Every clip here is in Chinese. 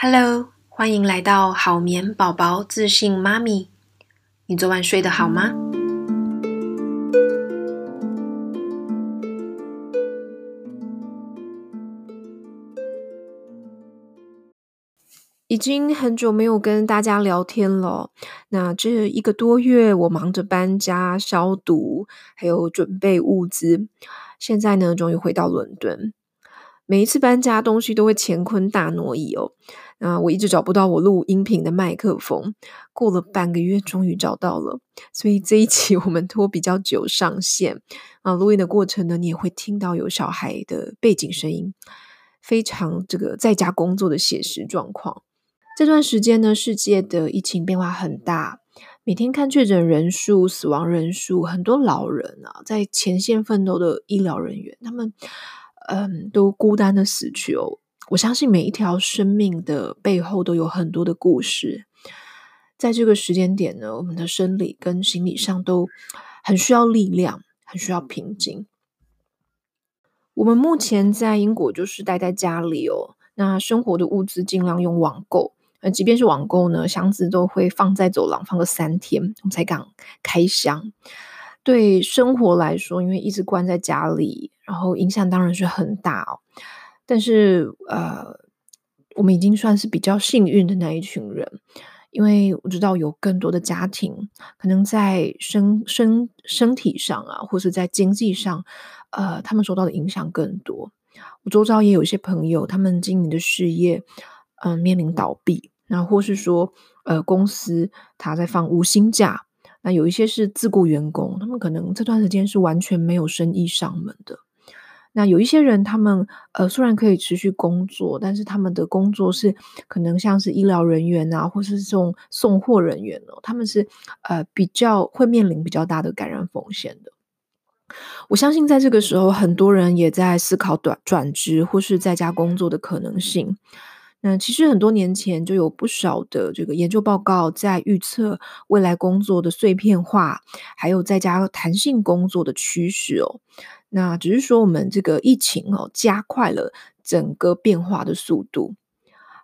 Hello，欢迎来到好眠宝宝自信妈咪。你昨晚睡得好吗？已经很久没有跟大家聊天了。那这一个多月，我忙着搬家、消毒，还有准备物资。现在呢，终于回到伦敦。每一次搬家，东西都会乾坤大挪移哦。啊，我一直找不到我录音频的麦克风，过了半个月，终于找到了。所以这一期我们拖比较久上线啊。录音的过程呢，你也会听到有小孩的背景声音，非常这个在家工作的写实状况。这段时间呢，世界的疫情变化很大，每天看确诊人数、死亡人数，很多老人啊，在前线奋斗的医疗人员，他们嗯，都孤单的死去哦。我相信每一条生命的背后都有很多的故事，在这个时间点呢，我们的生理跟心理上都很需要力量，很需要平静。我们目前在英国就是待在家里哦，那生活的物资尽量用网购，呃，即便是网购呢，箱子都会放在走廊放个三天，我们才敢开箱。对生活来说，因为一直关在家里，然后影响当然是很大哦。但是，呃，我们已经算是比较幸运的那一群人，因为我知道有更多的家庭可能在身身身体上啊，或是在经济上，呃，他们受到的影响更多。我周遭也有一些朋友，他们经营的事业，嗯、面临倒闭，那或是说，呃，公司他在放无薪假，那有一些是自雇员工，他们可能这段时间是完全没有生意上门的。那有一些人，他们呃虽然可以持续工作，但是他们的工作是可能像是医疗人员啊，或是这种送货人员哦，他们是呃比较会面临比较大的感染风险的。我相信在这个时候，很多人也在思考转转职或是在家工作的可能性。那其实很多年前就有不少的这个研究报告在预测未来工作的碎片化，还有在家弹性工作的趋势哦。那只是说，我们这个疫情哦，加快了整个变化的速度。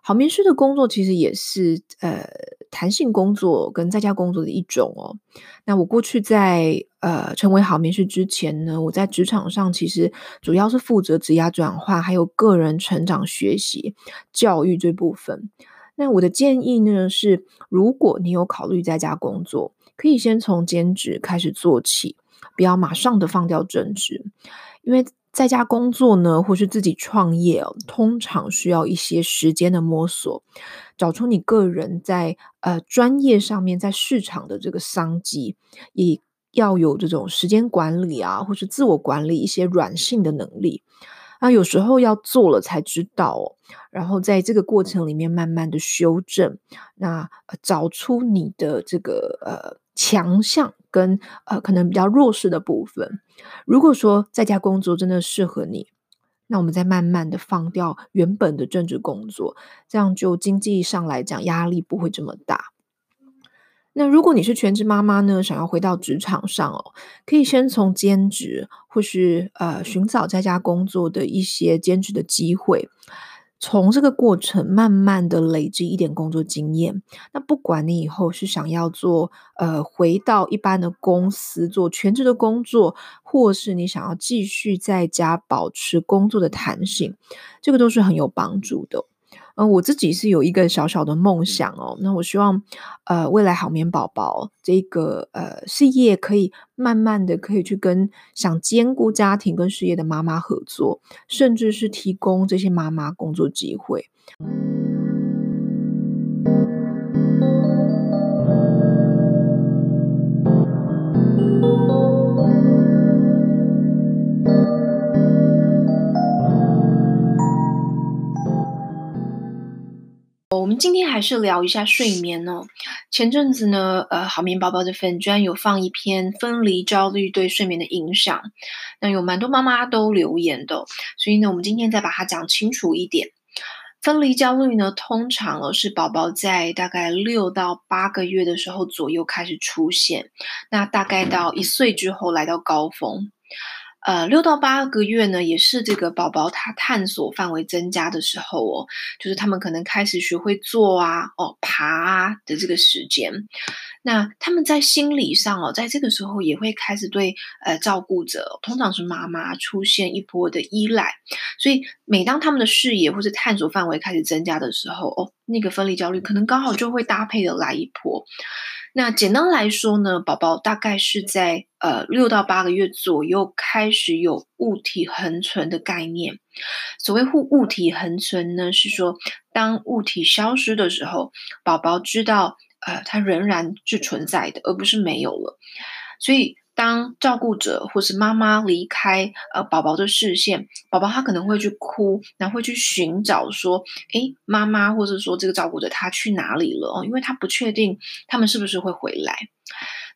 好眠师的工作其实也是呃弹性工作跟在家工作的一种哦。那我过去在呃成为好面试之前呢，我在职场上其实主要是负责职涯转换，还有个人成长、学习、教育这部分。那我的建议呢是，如果你有考虑在家工作，可以先从兼职开始做起。不要马上的放掉正职，因为在家工作呢，或是自己创业哦，通常需要一些时间的摸索，找出你个人在呃专业上面在市场的这个商机，也要有这种时间管理啊，或是自我管理一些软性的能力。那有时候要做了才知道哦，然后在这个过程里面慢慢的修正，那找出你的这个呃强项。跟呃，可能比较弱势的部分，如果说在家工作真的适合你，那我们再慢慢的放掉原本的正职工作，这样就经济上来讲压力不会这么大。那如果你是全职妈妈呢，想要回到职场上哦，可以先从兼职或是呃寻找在家工作的一些兼职的机会。从这个过程慢慢的累积一点工作经验，那不管你以后是想要做呃回到一般的公司做全职的工作，或是你想要继续在家保持工作的弹性，这个都是很有帮助的。嗯，我自己是有一个小小的梦想哦，那我希望，呃，未来好眠宝宝这个呃事业可以慢慢的可以去跟想兼顾家庭跟事业的妈妈合作，甚至是提供这些妈妈工作机会。我今天还是聊一下睡眠哦。前阵子呢，呃，好眠宝宝的粉专有放一篇分离焦虑对睡眠的影响，那有蛮多妈妈都留言的，所以呢，我们今天再把它讲清楚一点。分离焦虑呢，通常哦是宝宝在大概六到八个月的时候左右开始出现，那大概到一岁之后来到高峰。呃，六到八个月呢，也是这个宝宝他探索范围增加的时候哦，就是他们可能开始学会坐啊、哦爬啊的这个时间。那他们在心理上哦，在这个时候也会开始对呃照顾者，通常是妈妈出现一波的依赖。所以每当他们的视野或是探索范围开始增加的时候，哦，那个分离焦虑可能刚好就会搭配的来一波。那简单来说呢，宝宝大概是在呃六到八个月左右开始有物体恒存的概念。所谓物物体恒存呢，是说当物体消失的时候，宝宝知道呃它仍然是存在的，而不是没有了。所以。当照顾者或是妈妈离开呃宝宝的视线，宝宝他可能会去哭，然后会去寻找说，诶，妈妈或者说这个照顾者他去哪里了哦？因为他不确定他们是不是会回来。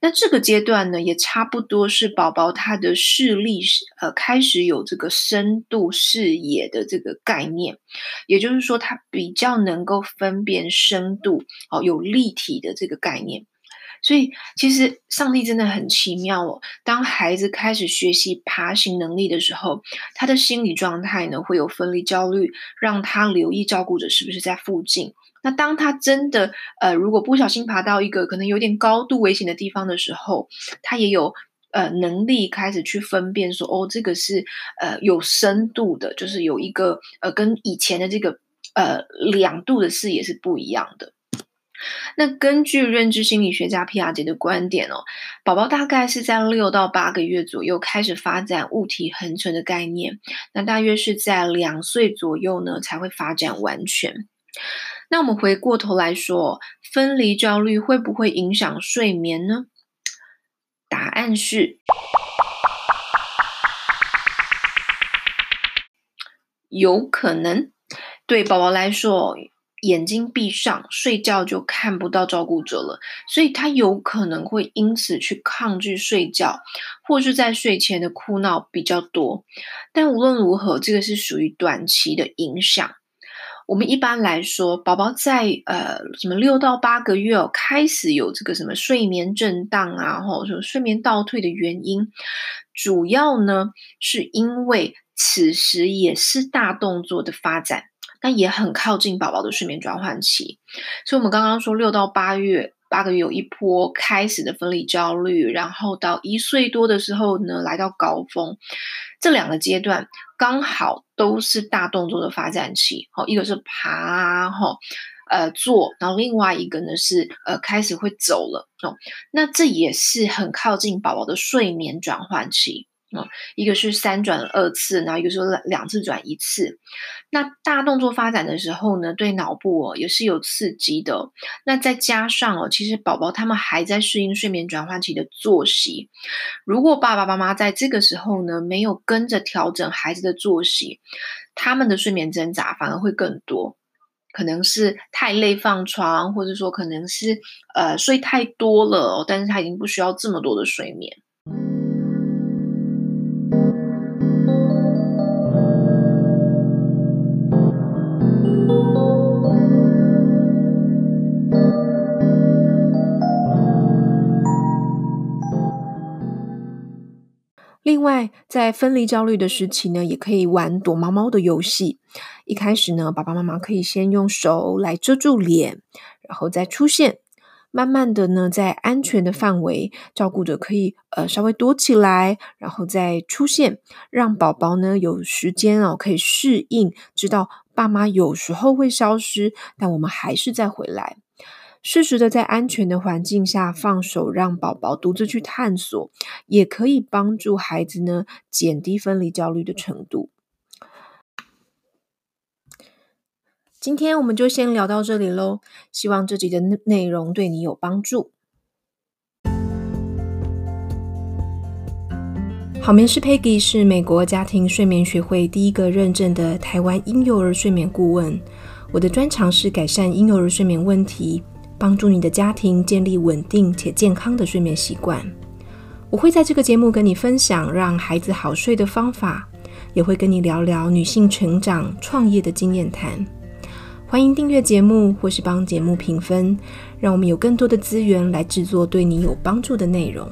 那这个阶段呢，也差不多是宝宝他的视力呃开始有这个深度视野的这个概念，也就是说他比较能够分辨深度哦，有立体的这个概念。所以，其实上帝真的很奇妙哦。当孩子开始学习爬行能力的时候，他的心理状态呢，会有分离焦虑，让他留意照顾者是不是在附近。那当他真的呃，如果不小心爬到一个可能有点高度危险的地方的时候，他也有呃能力开始去分辨说，哦，这个是呃有深度的，就是有一个呃跟以前的这个呃两度的视野是不一样的。那根据认知心理学家皮亚杰的观点哦，宝宝大概是在六到八个月左右开始发展物体恒存的概念，那大约是在两岁左右呢才会发展完全。那我们回过头来说，分离焦虑会不会影响睡眠呢？答案是有可能，对宝宝来说。眼睛闭上，睡觉就看不到照顾者了，所以他有可能会因此去抗拒睡觉，或是在睡前的哭闹比较多。但无论如何，这个是属于短期的影响。我们一般来说，宝宝在呃什么六到八个月哦，开始有这个什么睡眠震荡啊，或者说睡眠倒退的原因，主要呢是因为此时也是大动作的发展。但也很靠近宝宝的睡眠转换期，所以我们刚刚说六到八月，八个月有一波开始的分离焦虑，然后到一岁多的时候呢，来到高峰，这两个阶段刚好都是大动作的发展期。好，一个是爬，哈，呃，坐，然后另外一个呢是呃开始会走了，哦，那这也是很靠近宝宝的睡眠转换期。啊，一个是三转二次，然后一个是两次转一次。那大动作发展的时候呢，对脑部哦也是有刺激的。那再加上哦，其实宝宝他们还在适应睡眠转换期的作息。如果爸爸妈妈在这个时候呢，没有跟着调整孩子的作息，他们的睡眠挣扎反而会更多。可能是太累放床，或者说可能是呃睡太多了，但是他已经不需要这么多的睡眠。另外，在分离焦虑的时期呢，也可以玩躲猫猫的游戏。一开始呢，爸爸妈妈可以先用手来遮住脸，然后再出现。慢慢的呢，在安全的范围，照顾者可以呃稍微躲起来，然后再出现，让宝宝呢有时间哦可以适应，知道爸妈有时候会消失，但我们还是再回来。适时的在安全的环境下放手，让宝宝独自去探索，也可以帮助孩子呢减低分离焦虑的程度。今天我们就先聊到这里喽，希望这集的内容对你有帮助。好眠师 Peggy 是美国家庭睡眠学会第一个认证的台湾婴幼儿睡眠顾问，我的专长是改善婴幼儿睡眠问题。帮助你的家庭建立稳定且健康的睡眠习惯。我会在这个节目跟你分享让孩子好睡的方法，也会跟你聊聊女性成长、创业的经验谈。欢迎订阅节目或是帮节目评分，让我们有更多的资源来制作对你有帮助的内容。